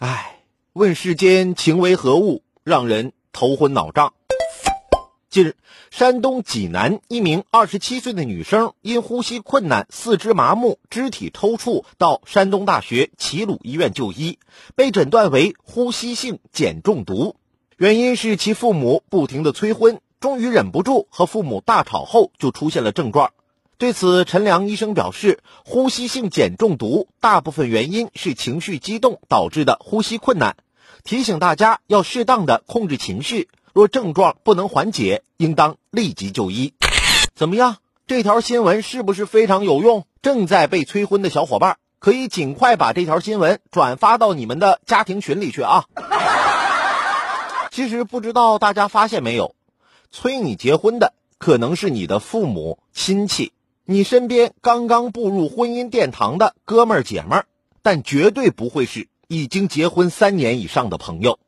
唉，问世间情为何物，让人头昏脑胀。近日，山东济南一名二十七岁的女生因呼吸困难、四肢麻木、肢体抽搐，到山东大学齐鲁医院就医，被诊断为呼吸性碱中毒。原因是其父母不停的催婚，终于忍不住和父母大吵后，就出现了症状。对此，陈良医生表示，呼吸性碱中毒大部分原因是情绪激动导致的呼吸困难，提醒大家要适当的控制情绪。若症状不能缓解，应当立即就医。怎么样？这条新闻是不是非常有用？正在被催婚的小伙伴，可以尽快把这条新闻转发到你们的家庭群里去啊！其实不知道大家发现没有，催你结婚的可能是你的父母亲戚，你身边刚刚步入婚姻殿堂的哥们儿姐们儿，但绝对不会是已经结婚三年以上的朋友。